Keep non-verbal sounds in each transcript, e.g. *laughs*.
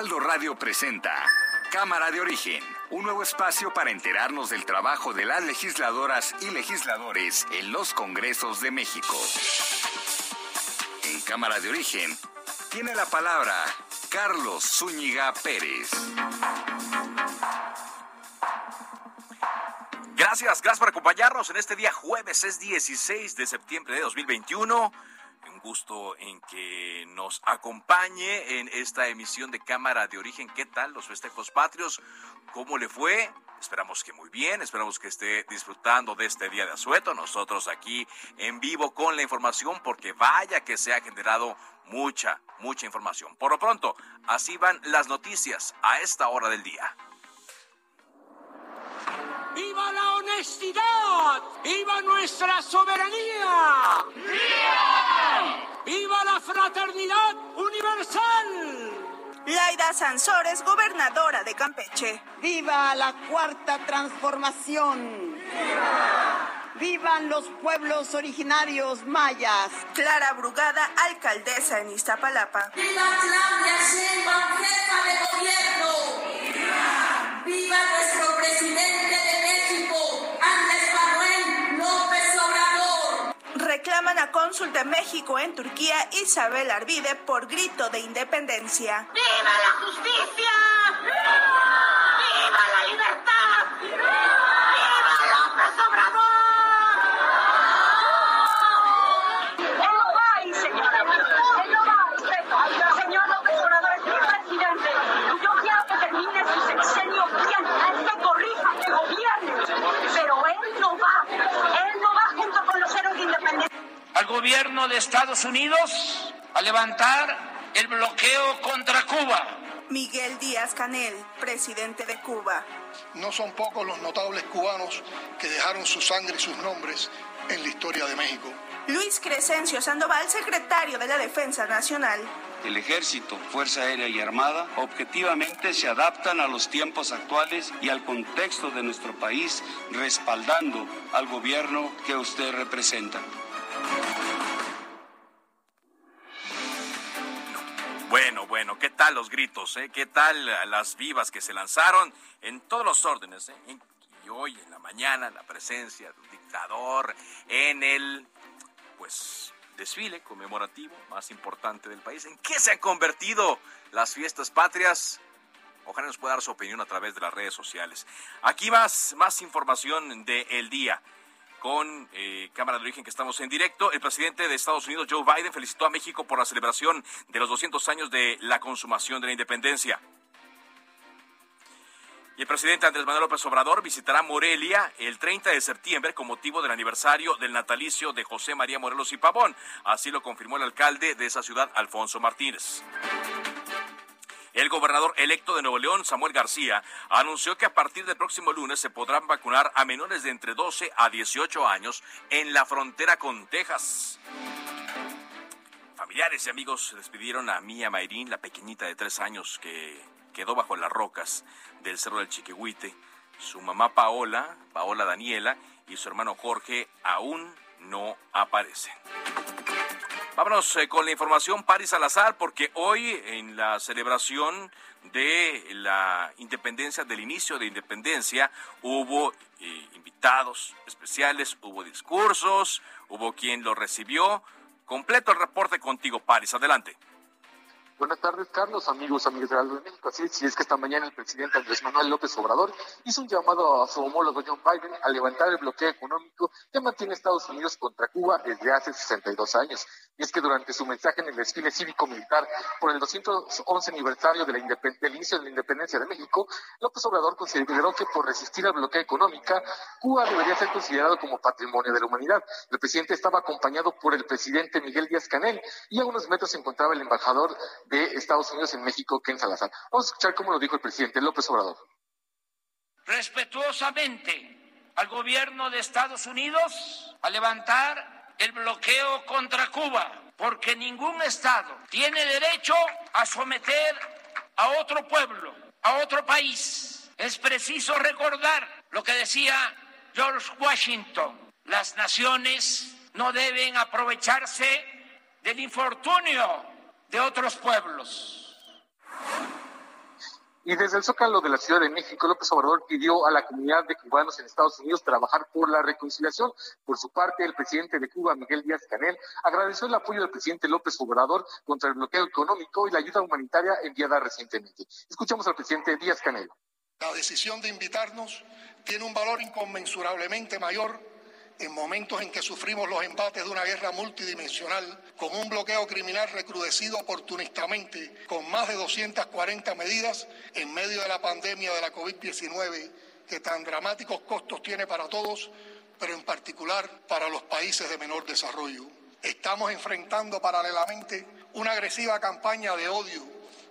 Heraldo Radio presenta Cámara de Origen, un nuevo espacio para enterarnos del trabajo de las legisladoras y legisladores en los Congresos de México. En Cámara de Origen tiene la palabra Carlos Zúñiga Pérez. Gracias, gracias por acompañarnos en este día jueves, es 16 de septiembre de 2021. Gusto en que nos acompañe en esta emisión de Cámara de Origen. ¿Qué tal los festejos patrios? ¿Cómo le fue? Esperamos que muy bien, esperamos que esté disfrutando de este día de asueto. Nosotros aquí en vivo con la información, porque vaya que se ha generado mucha, mucha información. Por lo pronto, así van las noticias a esta hora del día. ¡Viva la honestidad! ¡Viva nuestra soberanía! ¡Viva! ¡Viva la fraternidad universal! Laida Sansores, gobernadora de Campeche. ¡Viva la cuarta transformación! ¡Viva! ¡Vivan los pueblos originarios mayas! Clara Brugada, alcaldesa en Iztapalapa. ¡Viva Claudia Sheinbaum, jefa de gobierno! ¡Viva! ¡Viva nuestro presidente Reclaman a cónsul de México en Turquía, Isabel Arvide, por grito de independencia. ¡Viva la justicia! ¡Viva la libertad! ¡Viva López Obrador! Él no va ahí, señora. Él no va ahí. Señor López Obrador es mi presidente. Y yo quiero que termine su sexenio bien. Él que corrija, que gobierne. Pero él no va. Él no va junto con los héroes de independencia. Al gobierno de Estados Unidos a levantar el bloqueo contra Cuba. Miguel Díaz Canel, presidente de Cuba. No son pocos los notables cubanos que dejaron su sangre y sus nombres en la historia de México. Luis Crescencio Sandoval, secretario de la Defensa Nacional. El ejército, Fuerza Aérea y Armada objetivamente se adaptan a los tiempos actuales y al contexto de nuestro país, respaldando al gobierno que usted representa. Bueno, bueno, ¿qué tal los gritos? Eh? ¿Qué tal las vivas que se lanzaron en todos los órdenes? Eh? Y hoy en la mañana la presencia de un dictador en el, pues, desfile conmemorativo más importante del país. ¿En qué se han convertido las fiestas patrias? Ojalá nos pueda dar su opinión a través de las redes sociales. Aquí más, más información del el día con eh, Cámara de Origen que estamos en directo. El presidente de Estados Unidos, Joe Biden, felicitó a México por la celebración de los 200 años de la consumación de la independencia. Y el presidente Andrés Manuel López Obrador visitará Morelia el 30 de septiembre con motivo del aniversario del natalicio de José María Morelos y Pavón. Así lo confirmó el alcalde de esa ciudad, Alfonso Martínez. El gobernador electo de Nuevo León, Samuel García, anunció que a partir del próximo lunes se podrán vacunar a menores de entre 12 a 18 años en la frontera con Texas. Familiares y amigos despidieron a Mía Mayrín, la pequeñita de tres años que quedó bajo las rocas del Cerro del Chiquihuite. Su mamá Paola, Paola Daniela y su hermano Jorge aún no aparecen. Vámonos eh, con la información, Paris Salazar, porque hoy en la celebración de la independencia, del inicio de independencia, hubo eh, invitados especiales, hubo discursos, hubo quien lo recibió. Completo el reporte contigo, Paris. Adelante. Buenas tardes, Carlos, amigos, amigos de Aldo de México. Así es, es que esta mañana el presidente Andrés Manuel López Obrador hizo un llamado a su homólogo John Biden a levantar el bloqueo económico que mantiene Estados Unidos contra Cuba desde hace 62 años. Y es que durante su mensaje en el desfile cívico-militar por el 211 aniversario del inicio de la independencia de México, López Obrador consideró que por resistir al bloqueo económico, Cuba debería ser considerado como patrimonio de la humanidad. El presidente estaba acompañado por el presidente Miguel Díaz Canel y a unos metros se encontraba el embajador de Estados Unidos en México, Ken Salazar. Vamos a escuchar cómo lo dijo el presidente López Obrador. Respetuosamente al gobierno de Estados Unidos a levantar el bloqueo contra Cuba, porque ningún Estado tiene derecho a someter a otro pueblo, a otro país. Es preciso recordar lo que decía George Washington. Las naciones no deben aprovecharse del infortunio de otros pueblos. Y desde el Zócalo de la Ciudad de México, López Obrador pidió a la comunidad de cubanos en Estados Unidos trabajar por la reconciliación. Por su parte, el presidente de Cuba, Miguel Díaz Canel, agradeció el apoyo del presidente López Obrador contra el bloqueo económico y la ayuda humanitaria enviada recientemente. Escuchamos al presidente Díaz Canel. La decisión de invitarnos tiene un valor inconmensurablemente mayor en momentos en que sufrimos los embates de una guerra multidimensional, con un bloqueo criminal recrudecido oportunistamente, con más de 240 medidas en medio de la pandemia de la COVID-19, que tan dramáticos costos tiene para todos, pero en particular para los países de menor desarrollo. Estamos enfrentando paralelamente una agresiva campaña de odio,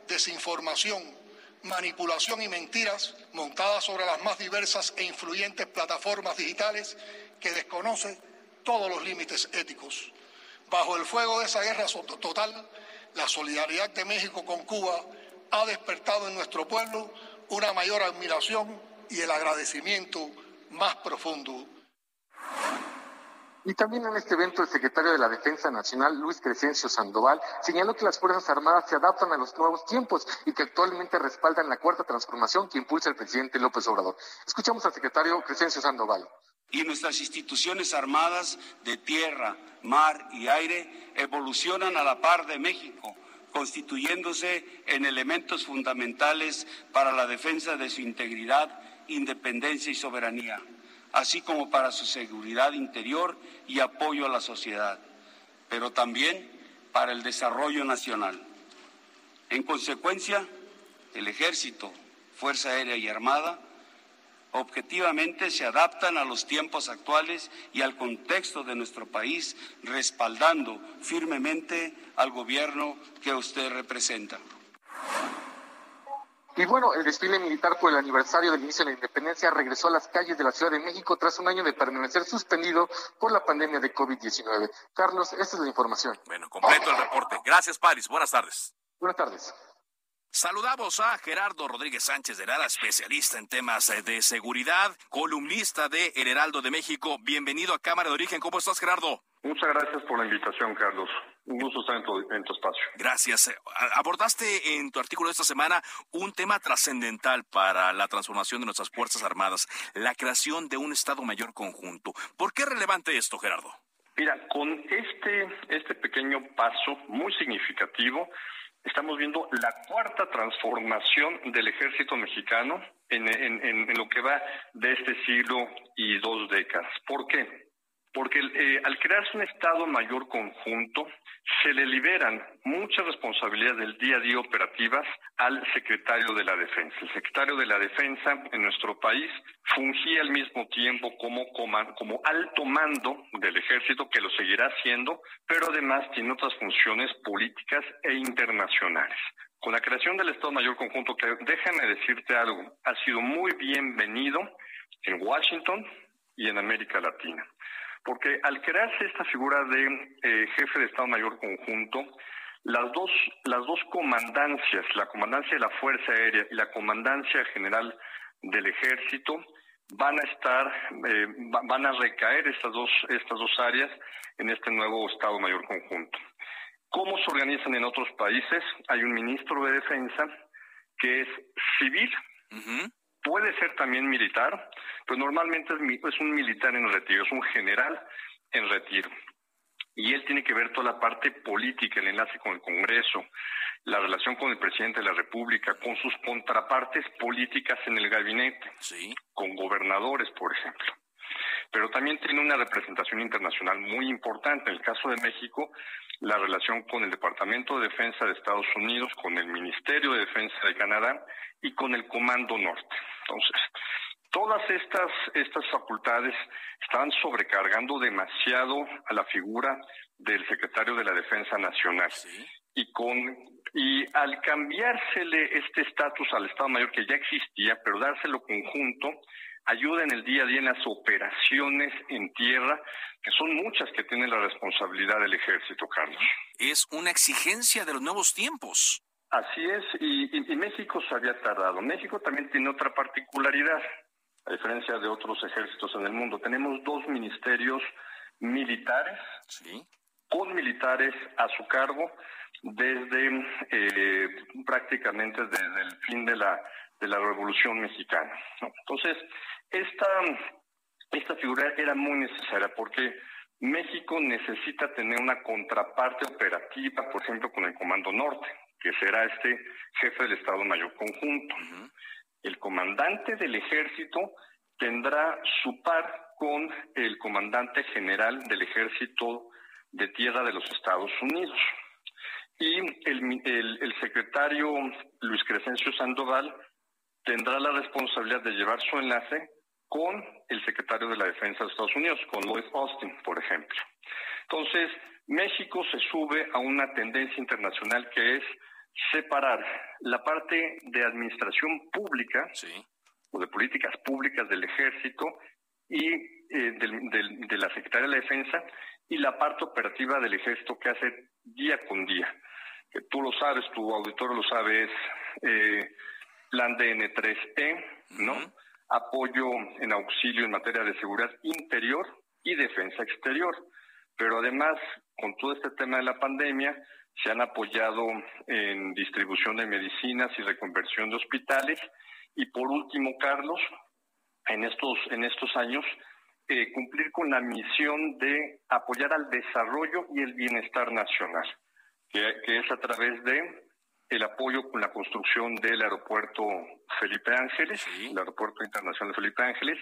desinformación, manipulación y mentiras montadas sobre las más diversas e influyentes plataformas digitales que desconoce todos los límites éticos. Bajo el fuego de esa guerra total, la solidaridad de México con Cuba ha despertado en nuestro pueblo una mayor admiración y el agradecimiento más profundo. Y también en este evento el secretario de la Defensa Nacional, Luis Crescencio Sandoval, señaló que las Fuerzas Armadas se adaptan a los nuevos tiempos y que actualmente respaldan la cuarta transformación que impulsa el presidente López Obrador. Escuchamos al secretario Crescencio Sandoval y nuestras instituciones armadas de tierra, mar y aire evolucionan a la par de México, constituyéndose en elementos fundamentales para la defensa de su integridad, independencia y soberanía, así como para su seguridad interior y apoyo a la sociedad, pero también para el desarrollo nacional. En consecuencia, el Ejército, Fuerza Aérea y Armada objetivamente se adaptan a los tiempos actuales y al contexto de nuestro país, respaldando firmemente al gobierno que usted representa. Y bueno, el desfile militar por el aniversario del inicio de la independencia regresó a las calles de la Ciudad de México tras un año de permanecer suspendido por la pandemia de COVID-19. Carlos, esta es la información. Bueno, completo el reporte. Gracias, Paris. Buenas tardes. Buenas tardes. Saludamos a Gerardo Rodríguez Sánchez de Lara, especialista en temas eh, de seguridad, columnista de El Heraldo de México. Bienvenido a Cámara de Origen. ¿Cómo estás, Gerardo? Muchas gracias por la invitación, Carlos. Un gusto estar en tu, espacio. Gracias. Eh, abordaste en tu artículo de esta semana un tema trascendental para la transformación de nuestras Fuerzas Armadas, la creación de un Estado Mayor conjunto. ¿Por qué es relevante esto, Gerardo? Mira, con este, este pequeño paso muy significativo, estamos viendo la cuarta transformación del ejército mexicano en, en, lo que va de este siglo y dos décadas. ¿Por qué? Porque eh, al crearse un Estado mayor conjunto, se le liberan muchas responsabilidades del día a día operativas al secretario de la Defensa. El secretario de la Defensa en nuestro país fungía al mismo tiempo como, como alto mando del ejército, que lo seguirá haciendo, pero además tiene otras funciones políticas e internacionales. Con la creación del Estado Mayor Conjunto, que déjame decirte algo, ha sido muy bienvenido en Washington y en América Latina. Porque al crearse esta figura de eh, jefe de Estado Mayor conjunto, las dos, las dos comandancias, la comandancia de la Fuerza Aérea y la comandancia general del Ejército, van a estar, eh, van a recaer estas dos, estas dos áreas en este nuevo Estado Mayor conjunto. ¿Cómo se organizan en otros países? Hay un ministro de Defensa que es civil, puede ser también militar, pues normalmente es, un militar en retiro, es un general en retiro. Y él tiene que ver toda la parte política, el enlace con el Congreso, la relación con el presidente de la República, con sus contrapartes políticas en el gabinete, con gobernadores, por ejemplo. Pero también tiene una representación internacional muy importante. En el caso de México, la relación con el Departamento de Defensa de Estados Unidos, con el Ministerio de Defensa de Canadá y con el Comando Norte. Entonces, todas estas, estas facultades estaban sobrecargando demasiado a la figura del secretario de la Defensa Nacional. Y con y al cambiársele este estatus al Estado Mayor que ya existía, pero dárselo conjunto, ayuda en el día a día en las operaciones en tierra, que son muchas que tienen la responsabilidad del ejército, Carlos. Es una exigencia de los nuevos tiempos. Así es, y, México se había tardado. México también tiene otra particularidad, a diferencia de otros ejércitos en el mundo. Tenemos dos ministerios militares, con militares a su cargo, desde eh, prácticamente desde el fin de la, de la Revolución Mexicana. Entonces, esta, esta figura era muy necesaria porque México necesita tener una contraparte operativa, por ejemplo, con el Comando Norte, que será este jefe del Estado Mayor Conjunto. El comandante del ejército tendrá su par con el comandante general del ejército de tierra de los Estados Unidos. Y el, el secretario Luis Crescencio Sandoval tendrá la responsabilidad de llevar su enlace con el secretario de la Defensa de Estados Unidos, con Lloyd Austin, por ejemplo. Entonces, México se sube a una tendencia internacional que es separar la parte de administración pública o de políticas públicas del ejército y eh, de la Secretaría de la Defensa y la parte operativa del ejército que hace día con día. Que tú lo sabes, tu auditorio lo sabe, es eh, plan DN3E, ¿no? Apoyo en auxilio en materia de seguridad interior y defensa exterior. Pero además, con todo este tema de la pandemia, se han apoyado en distribución de medicinas y reconversión de hospitales. Y por último, Carlos, en estos, en estos años, eh, cumplir con la misión de apoyar al desarrollo y el bienestar nacional, que es a través de el apoyo con la construcción del aeropuerto Felipe Ángeles, el aeropuerto internacional Felipe Ángeles,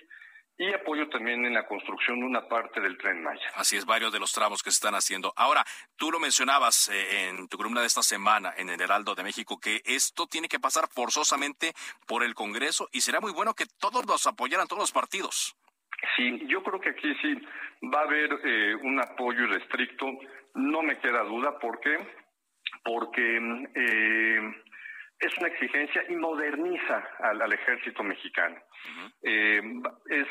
y apoyo también en la construcción de una parte del tren Maya. Así es, varios de los tramos que se están haciendo. Ahora, tú lo mencionabas eh, en tu columna de esta semana en el Heraldo de México, que esto tiene que pasar forzosamente por el Congreso y será muy bueno que todos los apoyaran, todos los partidos. Sí, yo creo que aquí sí va a haber eh, un apoyo irrestricto, no me queda duda, porque porque eh, es una exigencia y moderniza al, ejército mexicano. Eh, es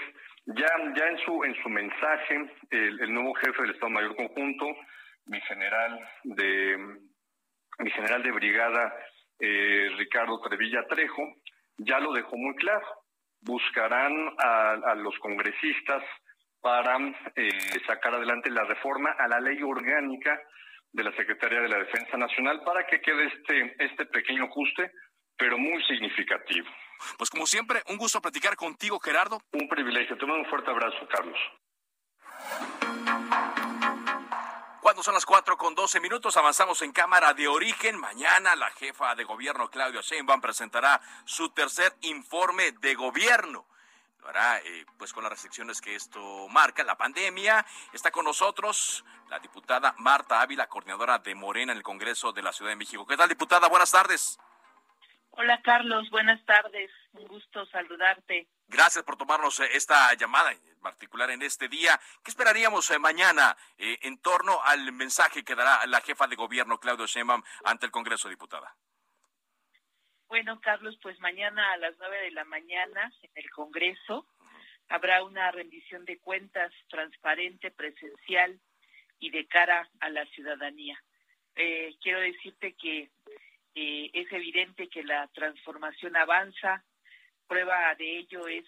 ya ya en su en su mensaje el, nuevo jefe del Estado Mayor Conjunto, mi general de mi general de brigada eh, Ricardo Trevilla Trejo, ya lo dejó muy claro. Buscarán a, los congresistas para sacar adelante la reforma a la ley orgánica de la Secretaría de la Defensa Nacional para que quede este, este pequeño ajuste, pero muy significativo. Pues como siempre, un gusto platicar contigo, Gerardo. Un privilegio. Te mando un fuerte abrazo, Carlos. Cuando son las cuatro con doce minutos, avanzamos en Cámara de Origen. Mañana la jefa de gobierno, Claudia Sheinbaum, presentará su tercer informe de gobierno hará eh, pues con las restricciones que esto marca, la pandemia. Está con nosotros la diputada Marta Ávila, coordinadora de Morena en el Congreso de la Ciudad de México. ¿Qué tal, diputada? Buenas tardes. Hola, Carlos. Buenas tardes. Un gusto saludarte. Gracias por tomarnos eh, esta llamada, en particular en este día. ¿Qué esperaríamos eh, mañana en torno al mensaje que dará la jefa de gobierno, Claudio Sheinbaum, ante el Congreso, diputada? Bueno, Carlos, pues mañana a las nueve de la mañana en el Congreso habrá una rendición de cuentas transparente, presencial y de cara a la ciudadanía. Eh, quiero decirte que eh, es evidente que la transformación avanza. Prueba de ello es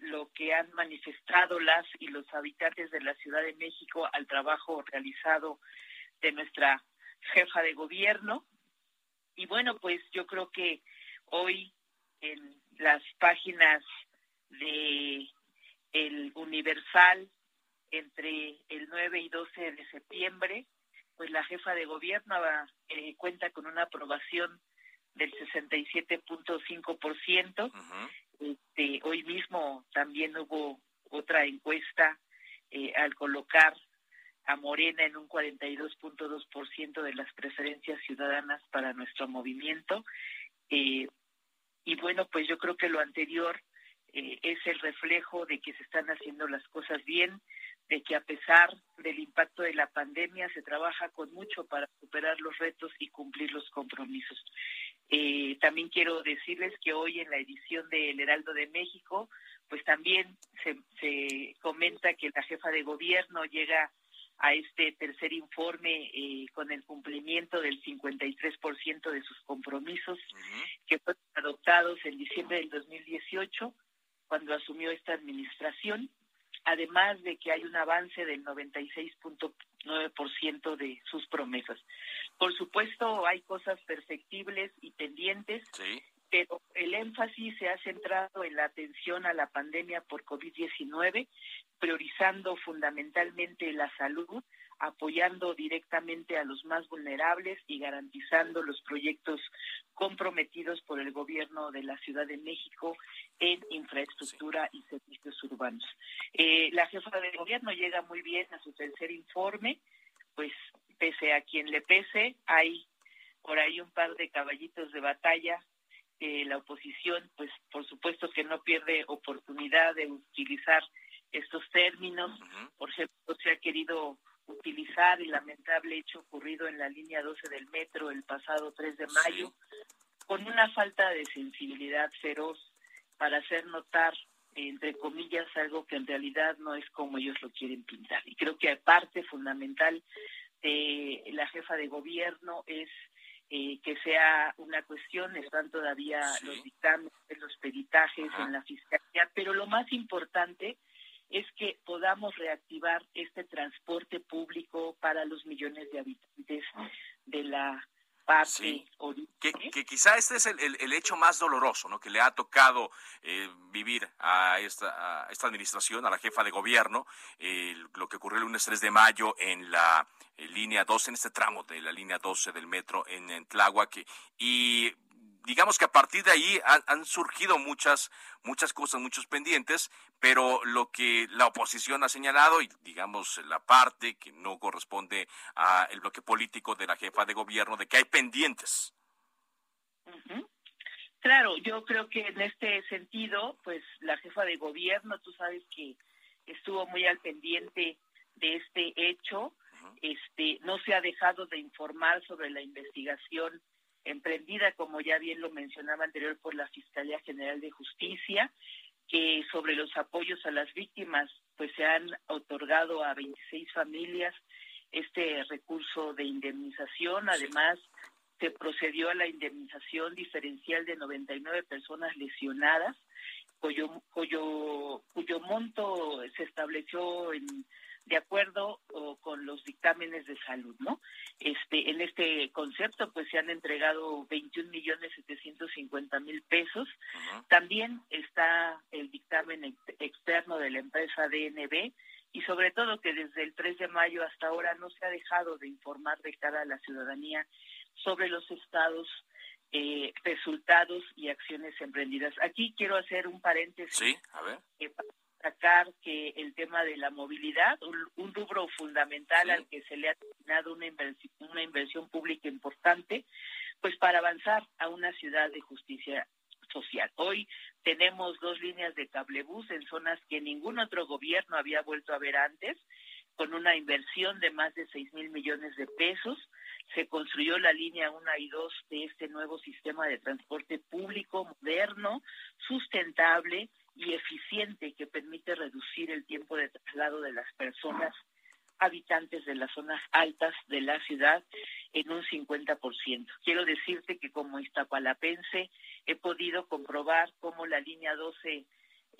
lo que han manifestado las y los habitantes de la Ciudad de México al trabajo realizado de nuestra jefa de gobierno. Y bueno, pues yo creo que hoy en las páginas de el Universal entre el 9 y 12 de septiembre pues la jefa de gobierno eh, cuenta con una aprobación del 67.5%. este, hoy mismo también hubo otra encuesta eh, al colocar a Morena en un 42.2% de las preferencias ciudadanas para nuestro movimiento. Eh, y bueno, pues yo creo que lo anterior eh, es el reflejo de que se están haciendo las cosas bien, de que a pesar del impacto de la pandemia se trabaja con mucho para superar los retos y cumplir los compromisos. Eh, también quiero decirles que hoy en la edición de El Heraldo de México, pues también se, se comenta que la jefa de gobierno llega a este tercer informe eh, con el cumplimiento del 53% de sus compromisos que fueron adoptados en diciembre del 2018 cuando asumió esta administración, además de que hay un avance del 96.9% de sus promesas. Por supuesto, hay cosas perfectibles y pendientes, pero el énfasis se ha centrado en la atención a la pandemia por COVID-19 priorizando fundamentalmente la salud, apoyando directamente a los más vulnerables y garantizando los proyectos comprometidos por el gobierno de la Ciudad de México en infraestructura y servicios urbanos. Eh, la jefa de gobierno llega muy bien a su tercer informe, pues pese a quien le pese, hay por ahí un par de caballitos de batalla la oposición, pues por supuesto que no pierde oportunidad de utilizar estos términos. Por ejemplo, se ha querido utilizar el lamentable hecho ocurrido en la línea 12 del metro el pasado 3 de mayo, con una falta de sensibilidad feroz para hacer notar, entre comillas, algo que en realidad no es como ellos lo quieren pintar. Y creo que parte fundamental de la jefa de gobierno es eh, que sea una cuestión, están todavía los dictámenes, los peritajes en la fiscalía, pero lo más importante es que podamos reactivar este transporte público para los millones de habitantes de la parte que, que, quizá este es el, hecho más doloroso ¿no? que le ha tocado eh, vivir a esta, esta administración, a la jefa de gobierno, lo que ocurrió el lunes 3 de mayo en la línea 12, en este tramo de la línea 12 del metro en, en Tláhuac, y digamos que a partir de ahí han, surgido muchas, muchas cosas, muchos pendientes, pero lo que la oposición ha señalado y digamos la parte que no corresponde al bloque político de la jefa de gobierno, de que hay pendientes. Claro, yo creo que en este sentido, pues la jefa de gobierno, tú sabes que estuvo muy al pendiente de este hecho, este, no se ha dejado de informar sobre la investigación emprendida, como ya bien lo mencionaba anterior, por la Fiscalía General de Justicia, que sobre los apoyos a las víctimas, pues se han otorgado a 26 familias este recurso de indemnización. Además, se procedió a la indemnización diferencial de 99 personas lesionadas, cuyo, cuyo, cuyo monto se estableció en de acuerdo con los dictámenes de salud, ¿no? Este, en este concepto, pues se han entregado 21 millones 750 mil pesos. También está el dictamen externo de la empresa DNB y sobre todo que desde el 3 de mayo hasta ahora no se ha dejado de informar de cara a la ciudadanía sobre los estados eh, resultados y acciones emprendidas. Aquí quiero hacer un paréntesis. Sí, a ver. Eh, destacar que el tema de la movilidad, un, rubro fundamental al que se le ha destinado una inversión, una inversión pública importante, pues para avanzar a una ciudad de justicia social. Hoy tenemos dos líneas de cablebús en zonas que ningún otro gobierno había vuelto a ver antes, con una inversión de más de 6 mil millones de pesos. Se construyó la línea 1 y 2 de este nuevo sistema de transporte público moderno, sustentable, y eficiente que permite reducir el tiempo de traslado de las personas habitantes de las zonas altas de la ciudad en un 50%. Quiero decirte que como iztapalapense he podido comprobar cómo la línea 12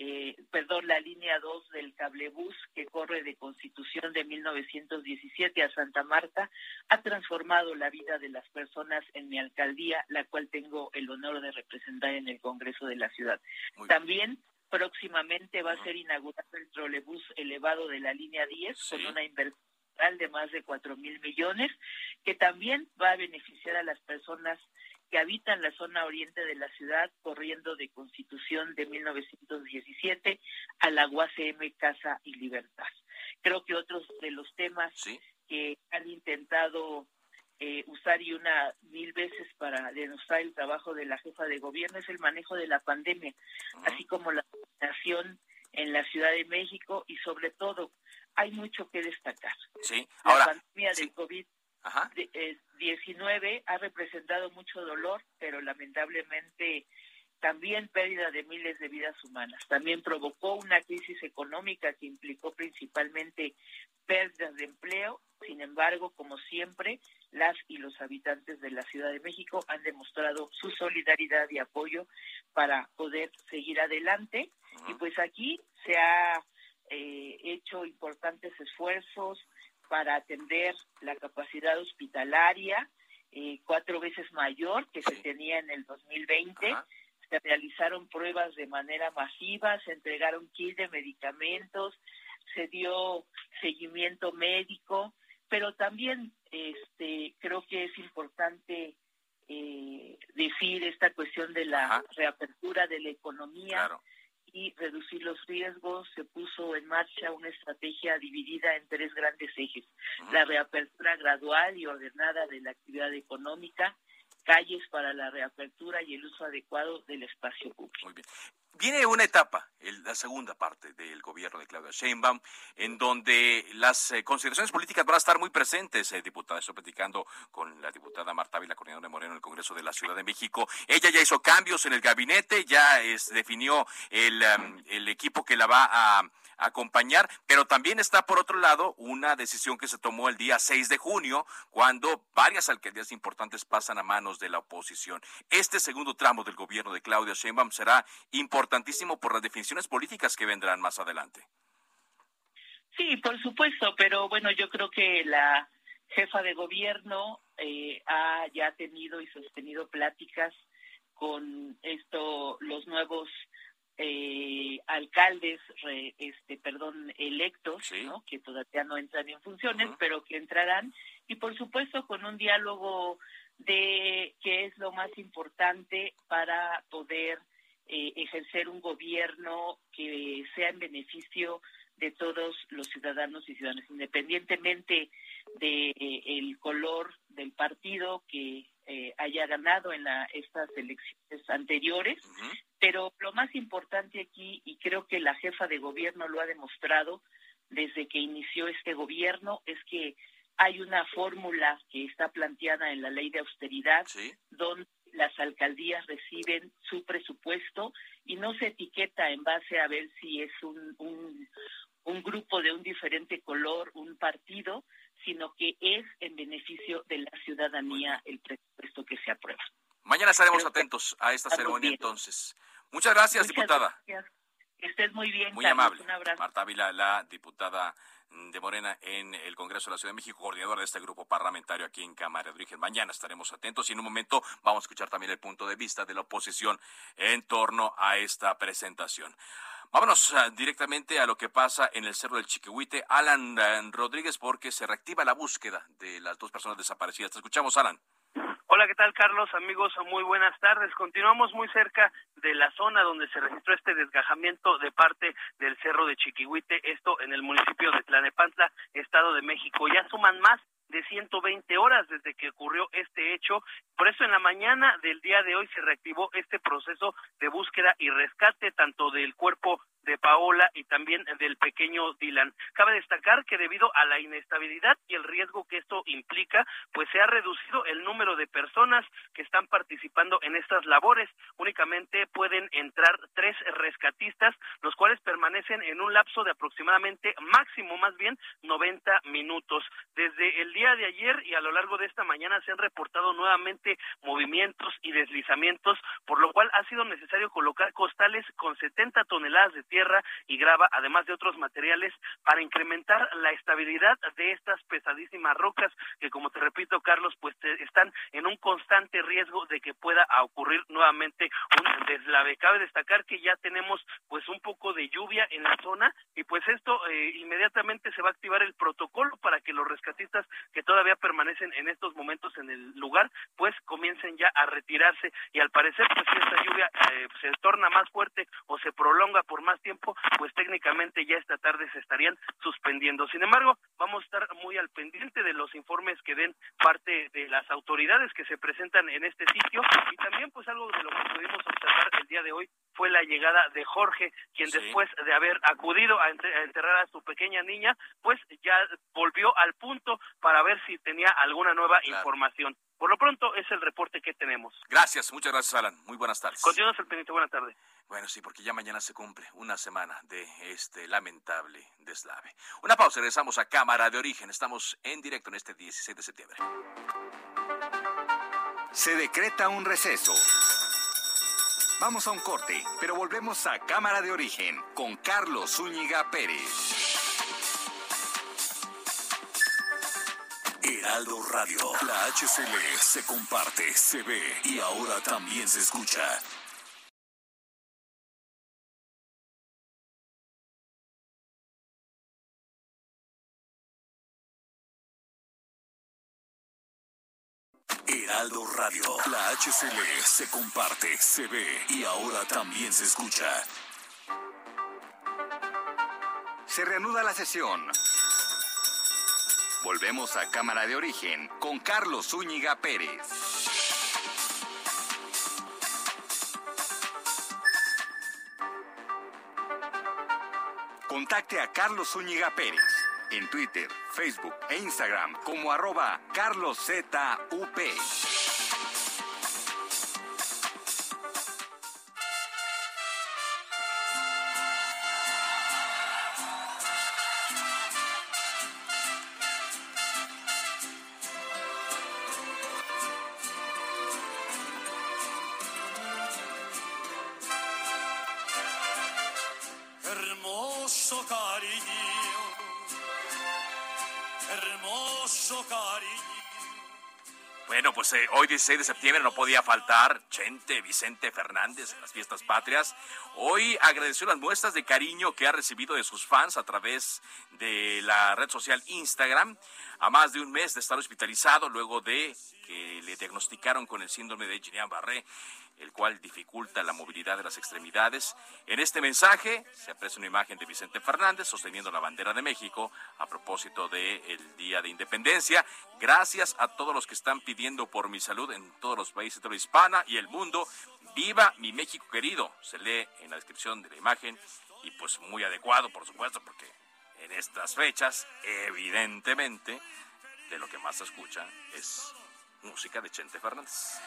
eh, perdón, la línea 2 del cablebús que corre de Constitución de 1917 a Santa Marta ha transformado la vida de las personas en mi alcaldía, la cual tengo el honor de representar en el Congreso de la ciudad. También Próximamente va a ser inaugurado el trolebús elevado de la línea 10 con una inversión de más de cuatro mil millones, que también va a beneficiar a las personas que habitan la zona oriente de la ciudad, corriendo de Constitución de 1917 a la UACM Casa y Libertad. Creo que otros de los temas que han intentado eh, usar y una mil veces para denostar el trabajo de la jefa de gobierno es el manejo de la pandemia, así como la vacunación en la Ciudad de México y sobre todo hay mucho que destacar. Sí, ahora, la pandemia del COVID-19 ha representado mucho dolor, pero lamentablemente también pérdida de miles de vidas humanas. También provocó una crisis económica que implicó principalmente pérdidas de empleo. Sin embargo, como siempre, las y los habitantes de la Ciudad de México han demostrado su solidaridad y apoyo para poder seguir adelante. Y pues aquí se ha eh, hecho importantes esfuerzos para atender la capacidad hospitalaria, eh, cuatro veces mayor que se tenía en el 2020 se realizaron pruebas de manera masiva, se entregaron kits de medicamentos, se dio seguimiento médico, pero también este creo que es importante eh, decir esta cuestión de la reapertura de la economía y reducir los riesgos. Se puso en marcha una estrategia dividida en tres grandes ejes: la reapertura gradual y ordenada de la actividad económica, calles para la reapertura y el uso adecuado del espacio público. Muy bien. Viene una etapa, la segunda parte del gobierno de Claudia Sheinbaum, en donde las eh, consideraciones políticas van a estar muy presentes, eh, diputada. Estoy platicando con la diputada Marta Vila, coordinadora de Moreno en el Congreso de la Ciudad de México. Ella ya hizo cambios en el gabinete, ya es, definió el, el equipo que la va a acompañar, pero también está por otro lado una decisión que se tomó el día 6 de junio, cuando varias alcaldías importantes pasan a manos de la oposición. Este segundo tramo del gobierno de Claudia Sheinbaum será importantísimo por las definiciones políticas que vendrán más adelante. Sí, por supuesto, pero bueno, yo creo que la jefa de gobierno eh, ha ya tenido y sostenido pláticas con esto los nuevos eh, alcaldes, este, perdón, electos, ¿no? que todavía no entran en funciones, pero que entrarán, y por supuesto con un diálogo de qué es lo más importante para poder eh, ejercer un gobierno que sea en beneficio de todos los ciudadanos y ciudadanas, independientemente de eh, el color del partido que eh, haya ganado en la, estas elecciones anteriores, pero lo más importante aquí, y creo que la jefa de gobierno lo ha demostrado desde que inició este gobierno, es que hay una fórmula que está planteada en la ley de austeridad, donde las alcaldías reciben su presupuesto y no se etiqueta en base a ver si es un, un, un grupo de un diferente color, un partido, sino que es en beneficio de la ciudadanía el presupuesto que se aprueba. Mañana estaremos atentos a esta ceremonia entonces. Muchas gracias, diputada. Gracias. Que estés muy bien. Muy amable. Marta Ávila, la diputada de Morena en el Congreso de la Ciudad de México, coordinadora de este grupo parlamentario aquí en Cámara de Origen. Mañana estaremos atentos y en un momento vamos a escuchar también el punto de vista de la oposición en torno a esta presentación. Vámonos ah, directamente a lo que pasa en el Cerro del Chiquihuite. Alan eh, Rodríguez, porque se reactiva la búsqueda de las dos personas desaparecidas. Te escuchamos, Alan. Hola, ¿qué tal, Carlos? Amigos, muy buenas tardes. Continuamos muy cerca de la zona donde se registró este desgajamiento de parte del Cerro de Chiquihuite, esto en el municipio de Tlanepantla, Estado de México. Ya suman más de 120 horas desde que ocurrió este hecho. Por eso en la mañana del día de hoy se reactivó este proceso de búsqueda y rescate tanto del cuerpo de Paola y también del pequeño Dylan. Cabe destacar que debido a la inestabilidad y el riesgo que esto implica, pues se ha reducido el número de personas que están participando en estas labores. Únicamente pueden entrar tres rescatistas, los cuales permanecen en un lapso de aproximadamente máximo más bien 90 minutos. Desde el día de ayer y a lo largo de esta mañana se han reportado nuevamente movimientos y deslizamientos, por lo cual ha sido necesario colocar costales con 70 toneladas de tierra y grava, además de otros materiales, para incrementar la estabilidad de estas pesadísimas rocas que como te repito Carlos pues están en un constante riesgo de que pueda ocurrir nuevamente un deslave. Cabe destacar que ya tenemos pues un poco de lluvia en la zona y pues esto eh, inmediatamente se va a activar el protocolo para que los rescatistas que todavía permanecen en estos momentos en el lugar pues comiencen ya a retirarse y al parecer pues si esta lluvia eh, se torna más fuerte o se prolonga por más tiempo pues técnicamente ya esta tarde se estarían suspendiendo. Sin embargo, vamos a estar muy al pendiente de los informes que den parte de las autoridades que se presentan en este sitio y también pues algo de lo que pudimos observar el día de hoy fue la llegada de Jorge, quien después de haber acudido a enterrar a su pequeña niña, pues ya volvió al punto para ver si tenía alguna nueva información. Por lo pronto es el reporte que tenemos. Gracias, muchas gracias Alan. Muy buenas tardes. Continuamos el pendiente, buenas tardes. Bueno, sí, porque ya mañana se cumple una semana de este lamentable deslave. Una pausa, regresamos a Cámara de Origen. Estamos en directo en este 16 de septiembre. Se decreta un receso. Vamos a un corte, pero volvemos a Cámara de Origen con Carlos Zúñiga Pérez. Heraldo Radio, la HCL se comparte, se ve y ahora también se escucha. Heraldo Radio. La HCL se comparte, se ve y ahora también se escucha. Se reanuda la sesión. Volvemos a Cámara de Origen con Carlos Zúñiga Pérez. Contacte a Carlos Zúñiga Pérez en Twitter, Facebook e Instagram como arroba carloszup. Hoy 16 de septiembre no podía faltar Chente Vicente Fernández en las fiestas patrias. Hoy agradeció las muestras de cariño que ha recibido de sus fans a través de la red social Instagram. A más de un mes de estar hospitalizado luego de que le diagnosticaron con el síndrome de Guillain-Barré el cual dificulta la movilidad de las extremidades. En este mensaje se aprecia una imagen de Vicente Fernández sosteniendo la bandera de México a propósito del Día de Independencia. Gracias a todos los que están pidiendo por mi salud en todos los países de la hispana y el mundo. Viva mi México querido, se lee en la descripción de la imagen y pues muy adecuado, por supuesto, porque en estas fechas, evidentemente, de lo que más se escucha es música de Chente Fernández.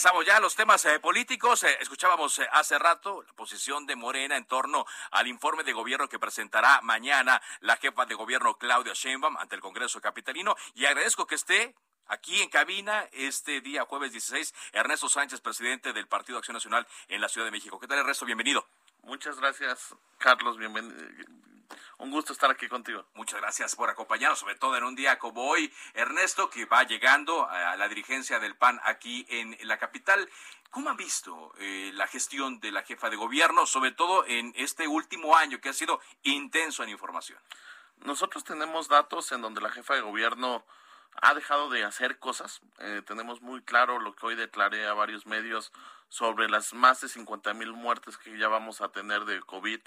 Regresamos ya a los temas eh, políticos. Eh, escuchábamos eh, hace rato la posición de Morena en torno al informe de gobierno que presentará mañana la jefa de gobierno Claudia Sheinbaum ante el Congreso Capitalino. Y agradezco que esté aquí en cabina este día jueves 16 Ernesto Sánchez, presidente del Partido Acción Nacional en la Ciudad de México. ¿Qué tal Ernesto? Bienvenido. Muchas gracias, Carlos. Bienvenido. Un gusto estar aquí contigo. Muchas gracias por acompañarnos, sobre todo en un día como hoy. Ernesto, que va llegando a la dirigencia del PAN aquí en la capital. ¿Cómo han visto eh, la gestión de la jefa de gobierno, sobre todo en este último año que ha sido intenso en información? Nosotros tenemos datos en donde la jefa de gobierno ha dejado de hacer cosas. Eh, tenemos muy claro lo que hoy declaré a varios medios sobre las más de 50 mil muertes que ya vamos a tener de COVID,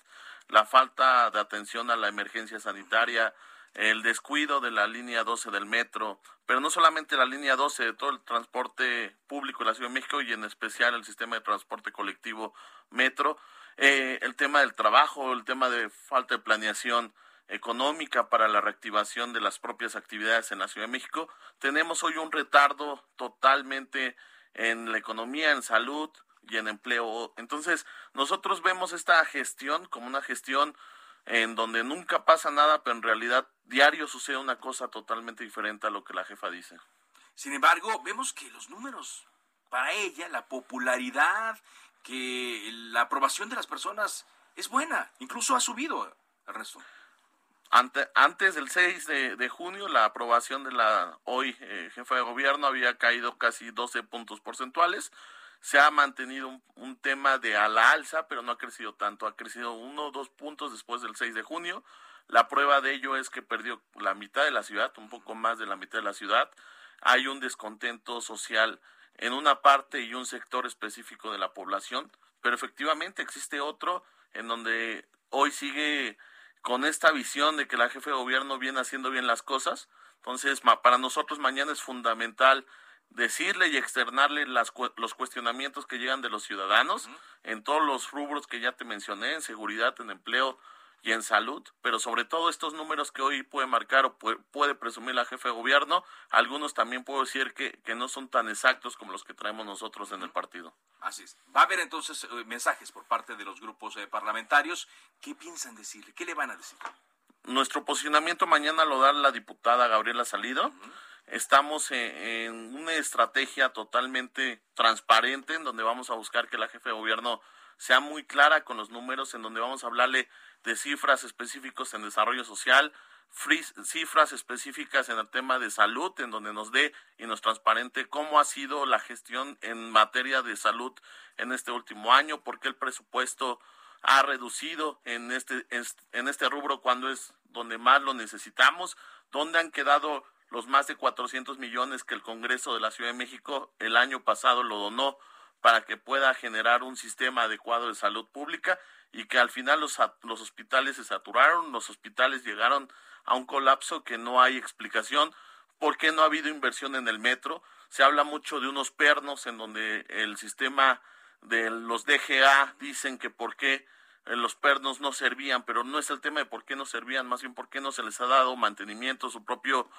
la falta de atención a la emergencia sanitaria, el descuido de la línea 12 del metro, pero no solamente la línea 12, de todo el transporte público de la Ciudad de México y en especial el sistema de transporte colectivo metro, eh, el tema del trabajo, el tema de falta de planeación económica para la reactivación de las propias actividades en la Ciudad de México. Tenemos hoy un retardo totalmente en la economía, en salud y en empleo. Entonces, nosotros vemos esta gestión como una gestión en donde nunca pasa nada, pero en realidad diario sucede una cosa totalmente diferente a lo que la jefa dice. Sin embargo, vemos que los números para ella, la popularidad, que la aprobación de las personas es buena, incluso ha subido, Ernesto. Ante, antes del 6 de, junio, la aprobación de la hoy eh, jefa de gobierno había caído casi 12 puntos porcentuales. Se ha mantenido un, un, tema de a la alza, pero no ha crecido tanto. Ha crecido uno o dos puntos después del 6 de junio. La prueba de ello es que perdió la mitad de la ciudad, un poco más de la mitad de la ciudad. Hay un descontento social en una parte y un sector específico de la población, pero efectivamente existe otro en donde hoy sigue con esta visión de que la jefe de gobierno viene haciendo bien las cosas. Entonces, para nosotros mañana es fundamental decirle y externarle las, los cuestionamientos que llegan de los ciudadanos uh -huh. en todos los rubros que ya te mencioné, en seguridad, en empleo y en salud, pero sobre todo estos números que hoy puede marcar o puede, presumir la jefe de gobierno, algunos también puedo decir que, que, no son tan exactos como los que traemos nosotros en el partido. Así es. Va a haber entonces eh, mensajes por parte de los grupos eh, parlamentarios. ¿Qué piensan decirle? ¿Qué le van a decir? Nuestro posicionamiento mañana lo da la diputada Gabriela Salido. Uh -huh. Estamos en, en, una estrategia totalmente transparente en donde vamos a buscar que la jefe de gobierno sea muy clara con los números, en donde vamos a hablarle de cifras específicas en desarrollo social, cifras específicas en el tema de salud, en donde nos dé y nos transparente cómo ha sido la gestión en materia de salud en este último año, por qué el presupuesto ha reducido en este, en este rubro cuando es donde más lo necesitamos, dónde han quedado los más de 400 millones que el Congreso de la Ciudad de México el año pasado lo donó para que pueda generar un sistema adecuado de salud pública y que al final los, los hospitales se saturaron, los hospitales llegaron a un colapso que no hay explicación. ¿Por qué no ha habido inversión en el metro? Se habla mucho de unos pernos en donde el sistema de los DGA dicen que por qué los pernos no servían, pero no es el tema de por qué no servían, más bien por qué no se les ha dado mantenimiento, su propio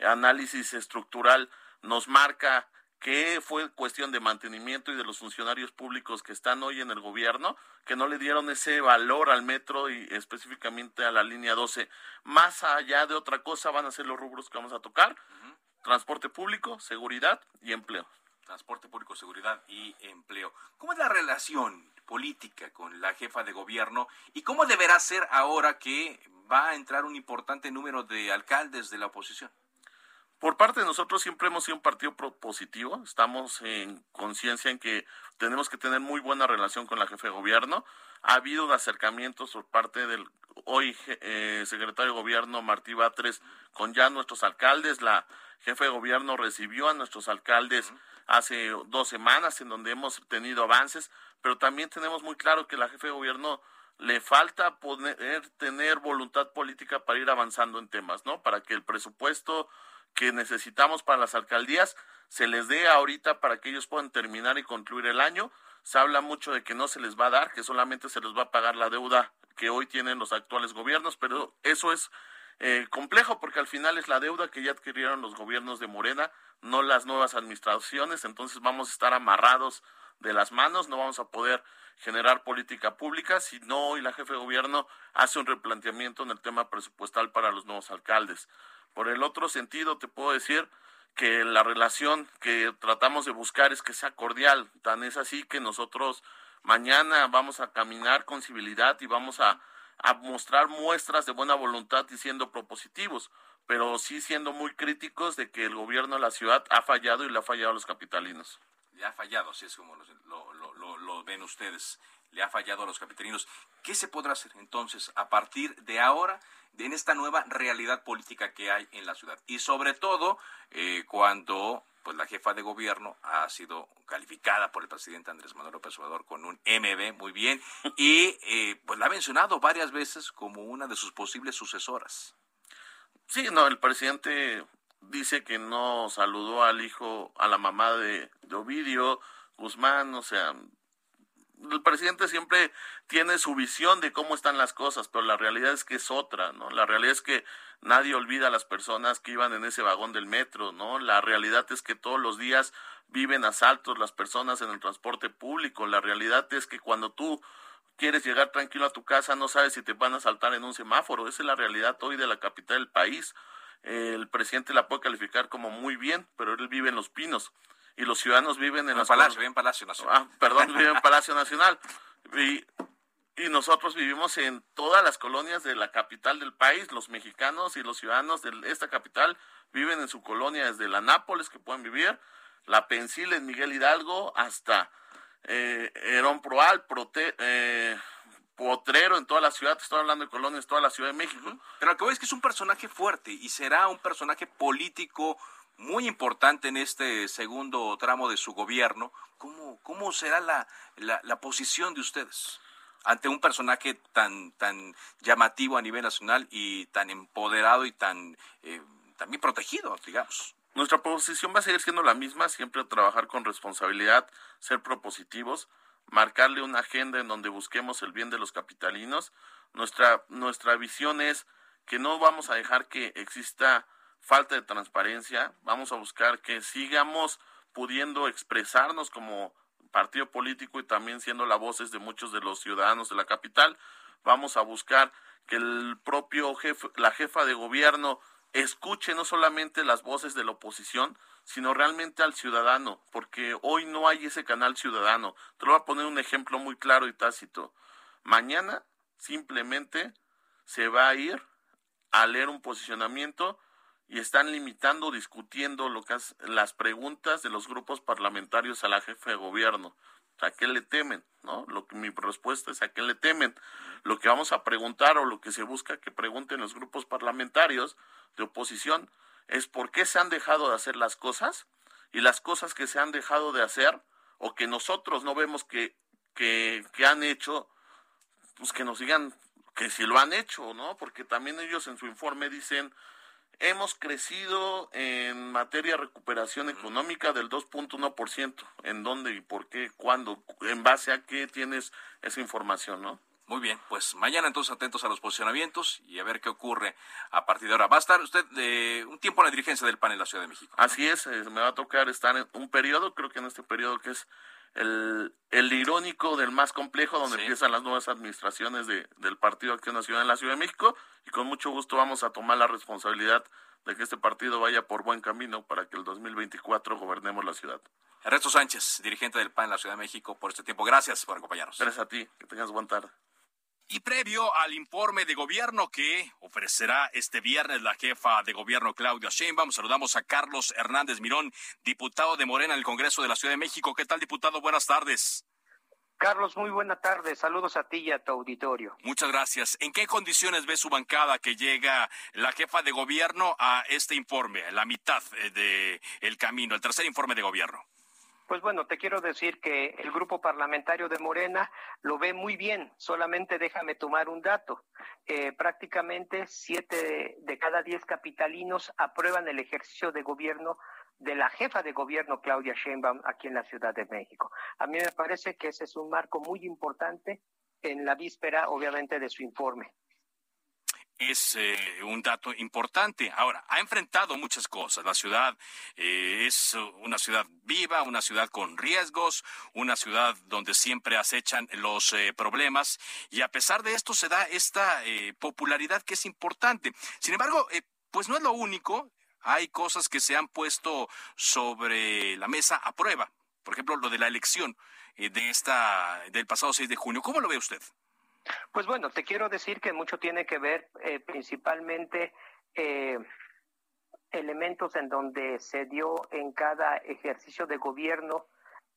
análisis estructural nos marca que fue cuestión de mantenimiento y de los funcionarios públicos que están hoy en el gobierno, que no le dieron ese valor al metro y específicamente a la línea 12. Más allá de otra cosa van a ser los rubros que vamos a tocar, uh -huh. transporte público, seguridad y empleo. Transporte público, seguridad y empleo. ¿Cómo es la relación política con la jefa de gobierno y cómo deberá ser ahora que va a entrar un importante número de alcaldes de la oposición? Por parte de nosotros siempre hemos sido un partido propositivo, estamos en conciencia en que tenemos que tener muy buena relación con la jefe de gobierno. Ha habido acercamientos por parte del hoy eh, secretario de gobierno Martí Batres con ya nuestros alcaldes. La jefe de gobierno recibió a nuestros alcaldes hace dos semanas en donde hemos tenido avances, pero también tenemos muy claro que la jefe de gobierno le falta poder tener voluntad política para ir avanzando en temas, ¿no? Para que el presupuesto que necesitamos para las alcaldías se les dé ahorita para que ellos puedan terminar y concluir el año. Se habla mucho de que no se les va a dar, que solamente se les va a pagar la deuda que hoy tienen los actuales gobiernos, pero eso es eh, complejo porque al final es la deuda que ya adquirieron los gobiernos de Morena, no las nuevas administraciones, entonces vamos a estar amarrados de las manos, no vamos a poder generar política pública si no hoy la jefe de gobierno hace un replanteamiento en el tema presupuestal para los nuevos alcaldes. Por el otro sentido, te puedo decir que la relación que tratamos de buscar es que sea cordial. Tan es así que nosotros mañana vamos a caminar con civilidad y vamos a, a mostrar muestras de buena voluntad y siendo propositivos, pero sí siendo muy críticos de que el gobierno de la ciudad ha fallado y le ha fallado a los capitalinos. Le ha fallado, así es como lo, lo, ven ustedes le ha fallado a los capitalinos. ¿Qué se podrá hacer entonces a partir de ahora en esta nueva realidad política que hay en la ciudad? Y sobre todo eh, cuando pues la jefa de gobierno ha sido calificada por el presidente Andrés Manuel López Obrador con un MB, muy bien, y eh, pues la ha mencionado varias veces como una de sus posibles sucesoras. Sí, no, el presidente dice que no saludó al hijo, a la mamá de, de Ovidio Guzmán, o sea, el presidente siempre tiene su visión de cómo están las cosas, pero la realidad es que es otra, ¿no? La realidad es que nadie olvida a las personas que iban en ese vagón del metro, ¿no? La realidad es que todos los días viven asaltos las personas en el transporte público. La realidad es que cuando tú quieres llegar tranquilo a tu casa, no sabes si te van a saltar en un semáforo. Esa es la realidad hoy de la capital del país. El presidente la puede calificar como muy bien, pero él vive en Los Pinos y los ciudadanos viven en, En las Palacio, col- vive en Palacio Nacional. Ah, perdón, vive en Palacio Nacional. Y, y nosotros vivimos en todas las colonias de la capital del país. Los mexicanos y los ciudadanos de esta capital viven en su colonia desde la Nápoles, que pueden vivir, la Pensil en Miguel Hidalgo, hasta eh, Herón Proal, Prote- eh, Potrero en toda la ciudad. Estoy hablando de colonias, toda la Ciudad de México. Pero lo que voy es que es un personaje fuerte y será un personaje político muy importante en este segundo tramo de su gobierno. ¿Cómo, cómo será la, la, la posición de ustedes ante un personaje tan, tan llamativo a nivel nacional y tan empoderado y tan eh, también protegido, digamos? Nuestra posición va a seguir siendo la misma, siempre trabajar con responsabilidad, ser propositivos, marcarle una agenda en donde busquemos el bien de los capitalinos. Nuestra, nuestra visión es que no vamos a dejar que exista falta de transparencia, vamos a buscar que sigamos pudiendo expresarnos como partido político y también siendo la voces de muchos de los ciudadanos de la capital. Vamos a buscar que el propio jefe, la jefa de gobierno escuche no solamente las voces de la oposición, sino realmente al ciudadano, porque hoy no hay ese canal ciudadano. Te lo voy a poner un ejemplo muy claro y tácito. Mañana simplemente se va a ir a leer un posicionamiento y están limitando, discutiendo lo que es las preguntas de los grupos parlamentarios a la jefe de gobierno. ¿A qué le temen? ¿No? Lo que mi respuesta es a qué le temen. Lo que vamos a preguntar o lo que se busca que pregunten los grupos parlamentarios de oposición es por qué se han dejado de hacer las cosas y las cosas que se han dejado de hacer o que nosotros no vemos que, que, que han hecho, pues que nos digan que si lo han hecho, ¿no? Porque también ellos en su informe dicen, hemos crecido en materia de recuperación económica del 2.1%. ¿En dónde y por qué? ¿Cuándo? ¿En base a qué tienes esa información, no? Muy bien, pues mañana entonces atentos a los posicionamientos y a ver qué ocurre a partir de ahora. Va a estar usted eh, un tiempo en la dirigencia del PAN en la Ciudad de México. Así es, eh, me va a tocar estar en un periodo, creo que en este periodo que es el, el irónico del más complejo, donde Sí. empiezan las nuevas administraciones de, del Partido Acción Nacional en la Ciudad de México, y con mucho gusto vamos a tomar la responsabilidad de que este partido vaya por buen camino para que el 2024 gobernemos la ciudad. Ernesto Sánchez, dirigente del PAN en la Ciudad de México, por este tiempo. Gracias por acompañarnos. Gracias a ti, que tengas buena tarde. Y previo al informe de gobierno que ofrecerá este viernes la jefa de gobierno Claudia Sheinbaum, saludamos a Carlos Hernández Mirón, diputado de Morena en el Congreso de la Ciudad de México. ¿Qué tal, diputado? Buenas tardes. Carlos, muy buena tarde. Saludos a ti y a tu auditorio. Muchas gracias. ¿En qué condiciones ve su bancada que llega la jefa de gobierno a este informe, la mitad eh, de el camino, el tercer informe de gobierno? Pues bueno, te quiero decir que el grupo parlamentario de Morena lo ve muy bien. Solamente déjame tomar un dato. Eh, prácticamente siete de cada diez capitalinos aprueban el ejercicio de gobierno de la jefa de gobierno Claudia Sheinbaum aquí en la Ciudad de México. A mí me parece que ese es un marco muy importante en la víspera, obviamente, de su informe. Es eh, un dato importante. Ahora, ha enfrentado muchas cosas. La ciudad eh, es una ciudad viva, una ciudad con riesgos, una ciudad donde siempre acechan los eh, problemas y a pesar de esto se da esta eh, popularidad que es importante. Sin embargo, eh, pues no es lo único. Hay cosas que se han puesto sobre la mesa a prueba. Por ejemplo, lo de la elección eh, de esta del pasado 6 de junio. ¿Cómo lo ve usted? Pues bueno, te quiero decir que mucho tiene que ver eh, principalmente eh, elementos en donde se dio en cada ejercicio de gobierno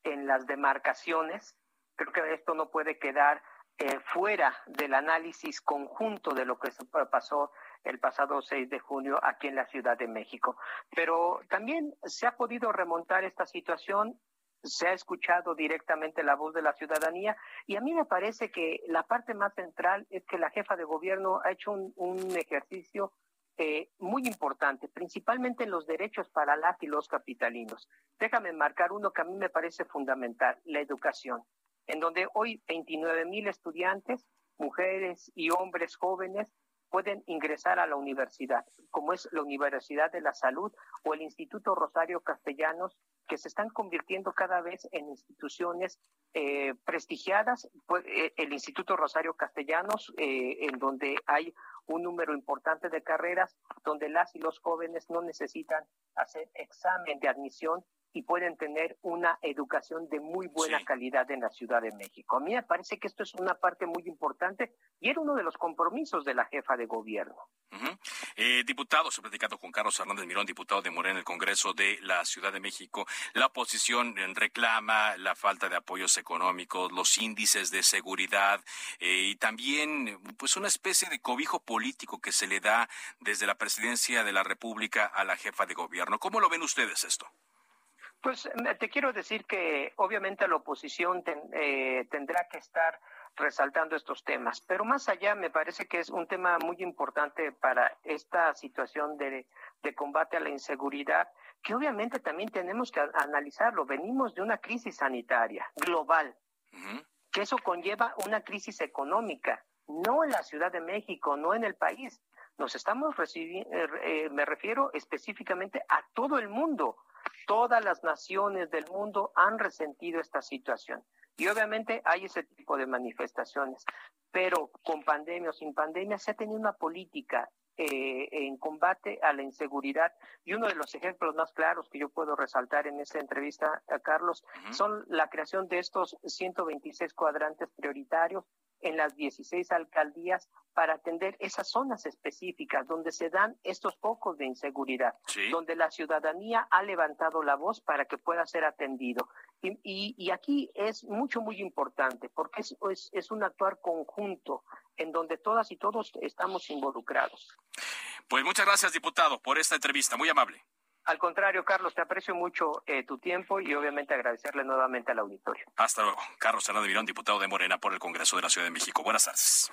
en las demarcaciones. Creo que esto no puede quedar eh, fuera del análisis conjunto de lo que pasó el pasado 6 de junio aquí en la Ciudad de México. Pero también se ha podido remontar esta situación se ha escuchado directamente la voz de la ciudadanía y a mí me parece que la parte más central es que la jefa de gobierno ha hecho un, un ejercicio eh, muy importante, principalmente en los derechos para las y los capitalinos. Déjame marcar uno que a mí me parece fundamental, la educación, en donde hoy 29 mil estudiantes, mujeres y hombres jóvenes, pueden ingresar a la universidad, como es la Universidad de la Salud o el Instituto Rosario Castellanos, que se están convirtiendo cada vez en instituciones eh, prestigiadas. Eh, el Instituto Rosario Castellanos, eh, en donde hay un número importante de carreras, donde las y los jóvenes no necesitan hacer examen de admisión y pueden tener una educación de muy buena calidad en la Ciudad de México. A mí me parece que esto es una parte muy importante y era uno de los compromisos de la jefa de gobierno. eh, diputado, he platicado con Carlos Hernández Mirón, diputado de Morena en el Congreso de la Ciudad de México. La oposición reclama la falta de apoyos económicos, los índices de seguridad eh, y también pues una especie de cobijo político que se le da desde la presidencia de la República a la jefa de gobierno. ¿Cómo lo ven ustedes esto? Pues te quiero decir que obviamente la oposición eh, tendrá que estar resaltando estos temas, pero más allá me parece que es un tema muy importante para esta situación de, combate a la inseguridad, que obviamente también tenemos que analizarlo. Venimos de una crisis sanitaria global, que eso conlleva una crisis económica, no en la Ciudad de México, no en el país. Nos estamos recibiendo, eh, eh, me refiero específicamente a todo el mundo Todas las naciones del mundo han resentido esta situación. Y obviamente hay ese tipo de manifestaciones, pero con pandemia o sin pandemia se ha tenido una política eh, en combate a la inseguridad. Y uno de los ejemplos más claros que yo puedo resaltar en esta entrevista a Carlos son la creación de estos 126 cuadrantes prioritarios en las 16 alcaldías para atender esas zonas específicas donde se dan estos focos de inseguridad, donde la ciudadanía ha levantado la voz para que pueda ser atendido. Y, aquí es mucho, muy importante, porque es, es un actuar conjunto en donde todas y todos estamos involucrados. Pues muchas gracias, diputado, por esta entrevista. Muy amable. Al contrario, Carlos, te aprecio mucho eh, tu tiempo y obviamente agradecerle nuevamente al auditorio. Hasta luego. Carlos Hernández Mirón, diputado de Morena por el Congreso de la Ciudad de México. Buenas tardes.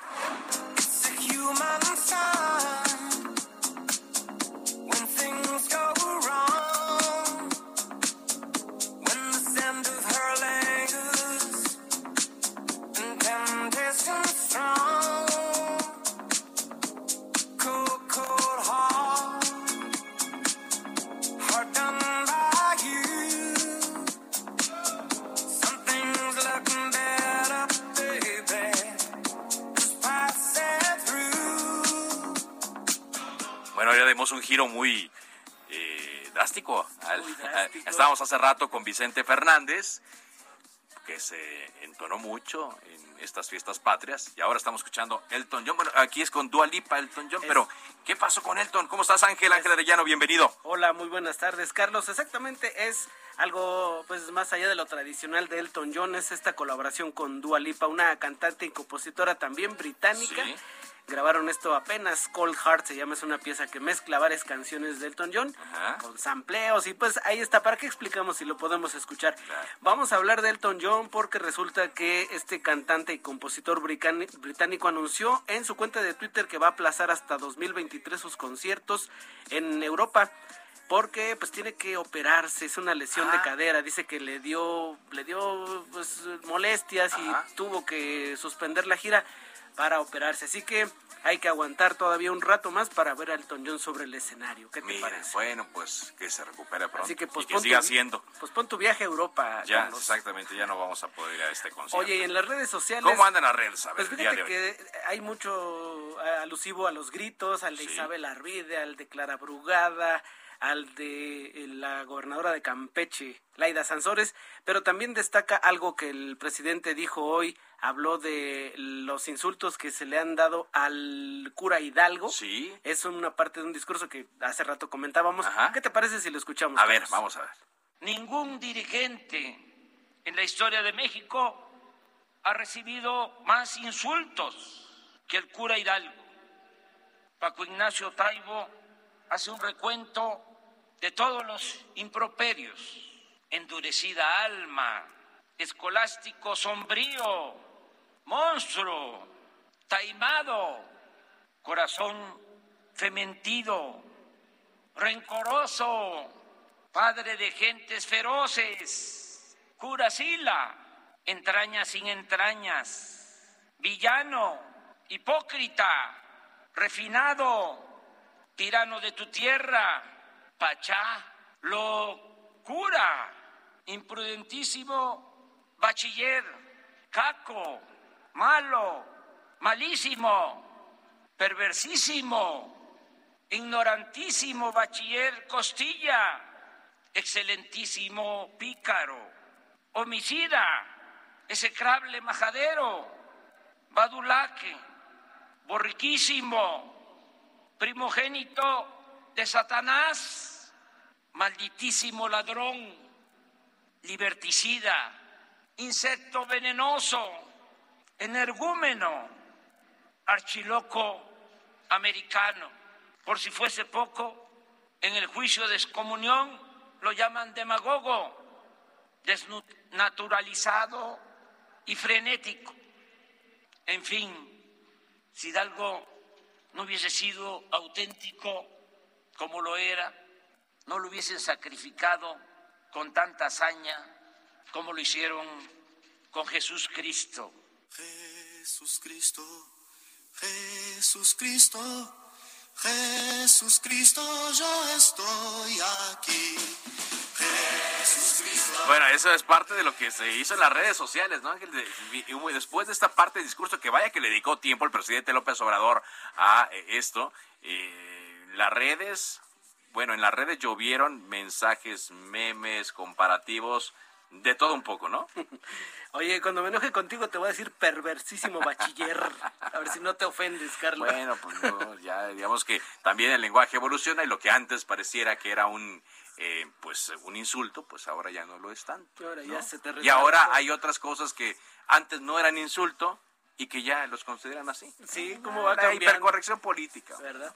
Un giro muy eh, *laughs* drástico. estábamos hace rato con Vicente Fernández, que se entonó mucho en estas fiestas patrias, y ahora estamos escuchando Elton John. Bueno, aquí es con Dua Lipa, Elton John, pero ¿qué pasó con Elton? ¿Cómo estás, Ángel? Ángel Arellano, bienvenido. Hola, muy buenas tardes, Carlos. Exactamente es algo pues más allá de lo tradicional de Elton John, es esta colaboración con Dua Lipa, una cantante y compositora también británica. Grabaron esto apenas, Cold Heart se llama, es una pieza que mezcla varias canciones de Elton John con sampleos y pues ahí está, ¿para qué explicamos si lo podemos escuchar? Vamos a hablar de Elton John porque resulta que este cantante y compositor británico anunció en su cuenta de Twitter que va a aplazar hasta 2023 sus conciertos en Europa porque pues tiene que operarse, es una lesión de cadera, dice que le dio le dio pues molestias y tuvo que suspender la gira para operarse. Así que hay que aguantar todavía un rato más para ver a Elton John sobre el escenario. ¿Qué te parece? Bueno, pues que se recupere pronto Así que, pues, y que siga haciendo. Pues pon tu viaje a Europa. Ya, exactamente, ya no vamos a poder ir a este concierto. Oye, y en las redes sociales... ¿Cómo andan las redes? pues fíjate que hay mucho alusivo a los gritos, al de Isabel Arvide, al de Clara Brugada, al de eh, la gobernadora de Campeche, Laida Sansores, pero también destaca algo que el presidente dijo hoy, habló de los insultos que se le han dado al cura Hidalgo. Sí. Es una parte de un discurso que hace rato comentábamos. ¿Qué te parece si lo escuchamos? A ver, vamos a ver. Ningún dirigente en la historia de México ha recibido más insultos que el cura Hidalgo. Paco Ignacio Taibo hace un recuento de todos los improperios, endurecida alma, escolástico sombrío, monstruo, taimado, corazón fementido, rencoroso, padre de gentes feroces, curasila, entrañas sin entrañas, villano, hipócrita, refinado, tirano de tu tierra, pachá, locura, imprudentísimo bachiller, caco, malo, malísimo, perversísimo, ignorantísimo bachiller Costilla, excelentísimo pícaro, homicida, execrable majadero, badulaque, borriquísimo, primogénito de Satanás, malditísimo ladrón, liberticida, insecto venenoso, energúmeno, archiloco americano. Por si fuese poco, en el juicio de excomunión lo llaman demagogo, desnaturalizado y frenético. En fin, si Hidalgo no hubiese sido auténtico como lo era, no lo hubiesen sacrificado con tanta hazaña como lo hicieron con Jesús Cristo. Jesús Cristo, Jesús Cristo, Jesús Cristo, yo estoy aquí. Jesús Cristo. Bueno, eso es parte de lo que se hizo en las redes sociales, ¿no, Ángel? Después de esta parte del discurso, que vaya que le dedicó tiempo el presidente López Obrador a eh, esto, eh, las redes, bueno, en las redes llovieron mensajes, memes, comparativos, de todo un poco, ¿no? *laughs* Oye, cuando me enoje contigo te voy a decir perversísimo bachiller. A ver si no te ofendes, Carlos. Bueno, pues no, ya digamos que también el lenguaje evoluciona y lo que antes pareciera que era un eh, pues un insulto, pues ahora ya no lo es tanto. Ahora ya ¿no? se te Y ahora hay otras cosas que antes no eran insulto y que ya los consideran así. Sí, cómo va La cambiando. hipercorrección política. ¿Verdad?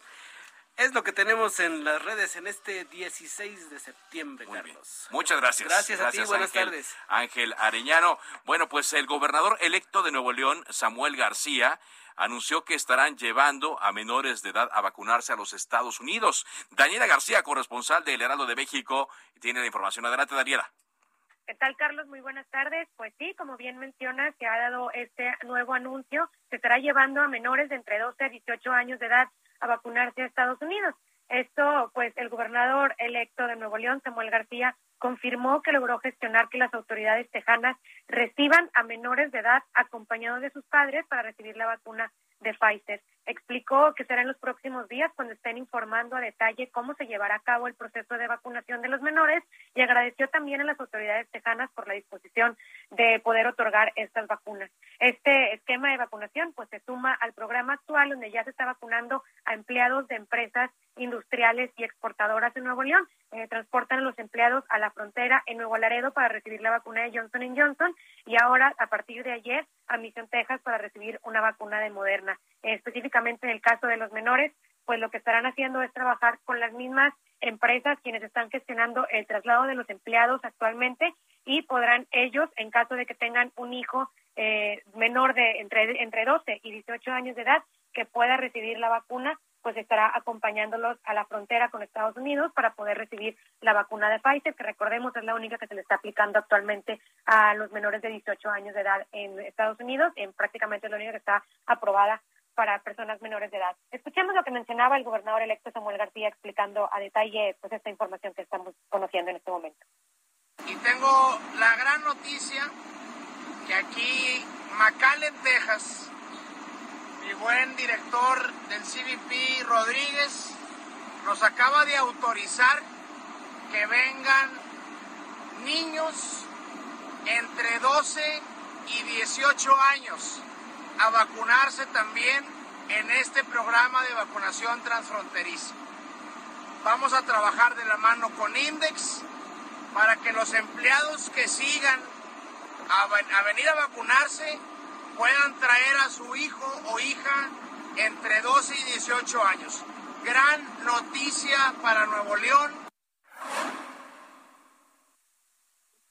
Es lo que tenemos en las redes en este 16 de septiembre, Carlos. Muchas gracias. Gracias a ti, buenas Ángel, tardes. Ángel Arellano. Bueno, pues el gobernador electo de Nuevo León, Samuel García, anunció que estarán llevando a menores de edad a vacunarse a los Estados Unidos. Daniela García, corresponsal del Heraldo de México, tiene la información. Adelante, Daniela. ¿Qué tal, Carlos? Muy buenas tardes. Pues sí, como bien mencionas, se ha dado este nuevo anuncio. Se estará llevando a menores de entre 12 a 18 años de edad a vacunarse a Estados Unidos. Esto, pues, el gobernador electo de Nuevo León, Samuel García, confirmó que logró gestionar que las autoridades tejanas reciban a menores de edad acompañados de sus padres para recibir la vacuna de Pfizer. Explicó que será en los próximos días cuando estén informando a detalle cómo se llevará a cabo el proceso de vacunación de los menores y agradeció también a las autoridades tejanas por la disposición de poder otorgar estas vacunas. Este esquema de vacunación pues se suma al programa actual donde ya se está vacunando a empleados de empresas industriales y exportadoras en Nuevo León. Eh, transportan a los empleados a la frontera en Nuevo Laredo para recibir la vacuna de Johnson Johnson y ahora a partir de ayer a Mission, Texas para recibir una vacuna de Moderna. Eh, específicamente en el caso de los menores, pues lo que estarán haciendo es trabajar con las mismas empresas quienes están gestionando el traslado de los empleados actualmente y podrán ellos, en caso de que tengan un hijo eh, menor de entre, entre 12 y 18 años de edad que pueda recibir la vacuna, pues estará acompañándolos a la frontera con Estados Unidos para poder recibir la vacuna de Pfizer, que recordemos es la única que se le está aplicando actualmente a los menores de 18 años de edad en Estados Unidos, en prácticamente la única que está aprobada para personas menores de edad. Escuchemos lo que mencionaba el gobernador electo Samuel García explicando a detalle pues esta información que estamos conociendo en este momento. Y tengo la gran noticia que aquí, McAllen, Texas, mi buen director del CBP, Rodríguez, nos acaba de autorizar que vengan niños entre 12 y 18 años a vacunarse también en este programa de vacunación transfronteriza. Vamos a trabajar de la mano con Index para que los empleados que sigan a venir a vacunarse puedan traer a su hijo o hija entre 12 y 18 años. Gran noticia para Nuevo León.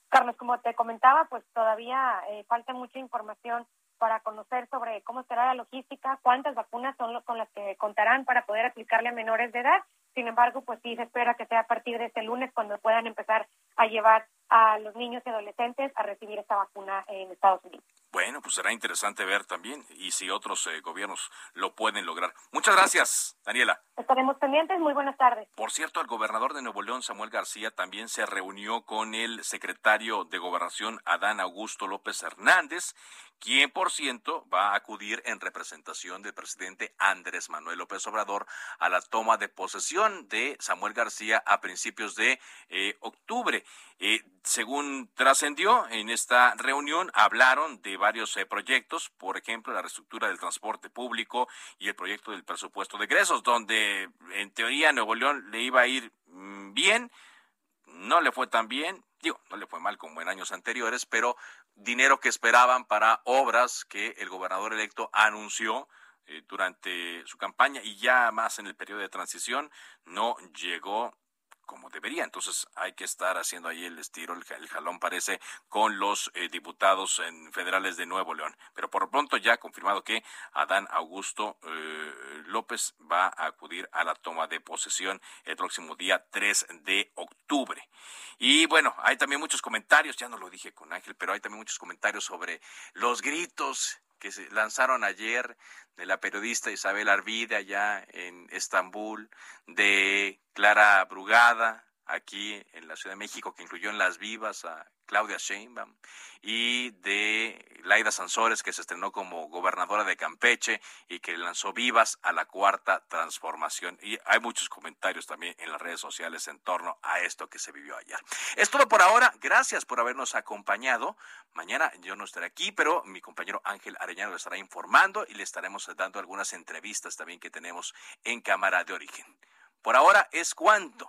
Carlos, como te comentaba, pues todavía eh, falta mucha información para conocer sobre cómo será la logística, cuántas vacunas son lo- con las que contarán para poder aplicarle a menores de edad. Sin embargo, pues sí se espera que sea a partir de este lunes cuando puedan empezar a llevar a los niños y adolescentes a recibir esta vacuna en Estados Unidos. Bueno, pues será interesante ver también y si otros eh, gobiernos lo pueden lograr. Muchas gracias, Daniela. Estaremos pendientes. Muy buenas tardes. Por cierto, el gobernador de Nuevo León, Samuel García, también se reunió con el secretario de Gobernación, Adán Augusto López Hernández, quien, por cierto, va a acudir en representación del presidente Andrés Manuel López Obrador a la toma de posesión de Samuel García a principios de eh, octubre. Eh, según trascendió en esta reunión, hablaron de varios eh, proyectos, por ejemplo, la reestructura del transporte público y el proyecto del presupuesto de egresos, donde en teoría Nuevo León le iba a ir mm, bien, no le fue tan bien, digo, no le fue mal como en años anteriores, pero dinero que esperaban para obras que el gobernador electo anunció eh, durante su campaña y ya más en el periodo de transición no llegó como debería. Entonces hay que estar haciendo ahí el estiro, el, jalón parece, con los eh, diputados en federales de Nuevo León. Pero por pronto ya ha confirmado que Adán Augusto eh, López va a acudir a la toma de posesión el próximo día 3 de octubre. Y bueno, hay también muchos comentarios, ya no lo dije con Ángel, pero hay también muchos comentarios sobre los gritos que se lanzaron ayer de la periodista Isabel Arvide allá en Estambul, de Clara Brugada aquí en la Ciudad de México, que incluyó en Las Vivas a Claudia Sheinbaum, y de Laida Sansores, que se estrenó como gobernadora de Campeche y que lanzó vivas a la cuarta transformación. Y hay muchos comentarios también en las redes sociales en torno a esto que se vivió ayer. Es todo por ahora. Gracias por habernos acompañado. Mañana yo no estaré aquí, pero mi compañero Ángel Arellano le estará informando y le estaremos dando algunas entrevistas también que tenemos en Cámara de Origen. Por ahora es cuanto.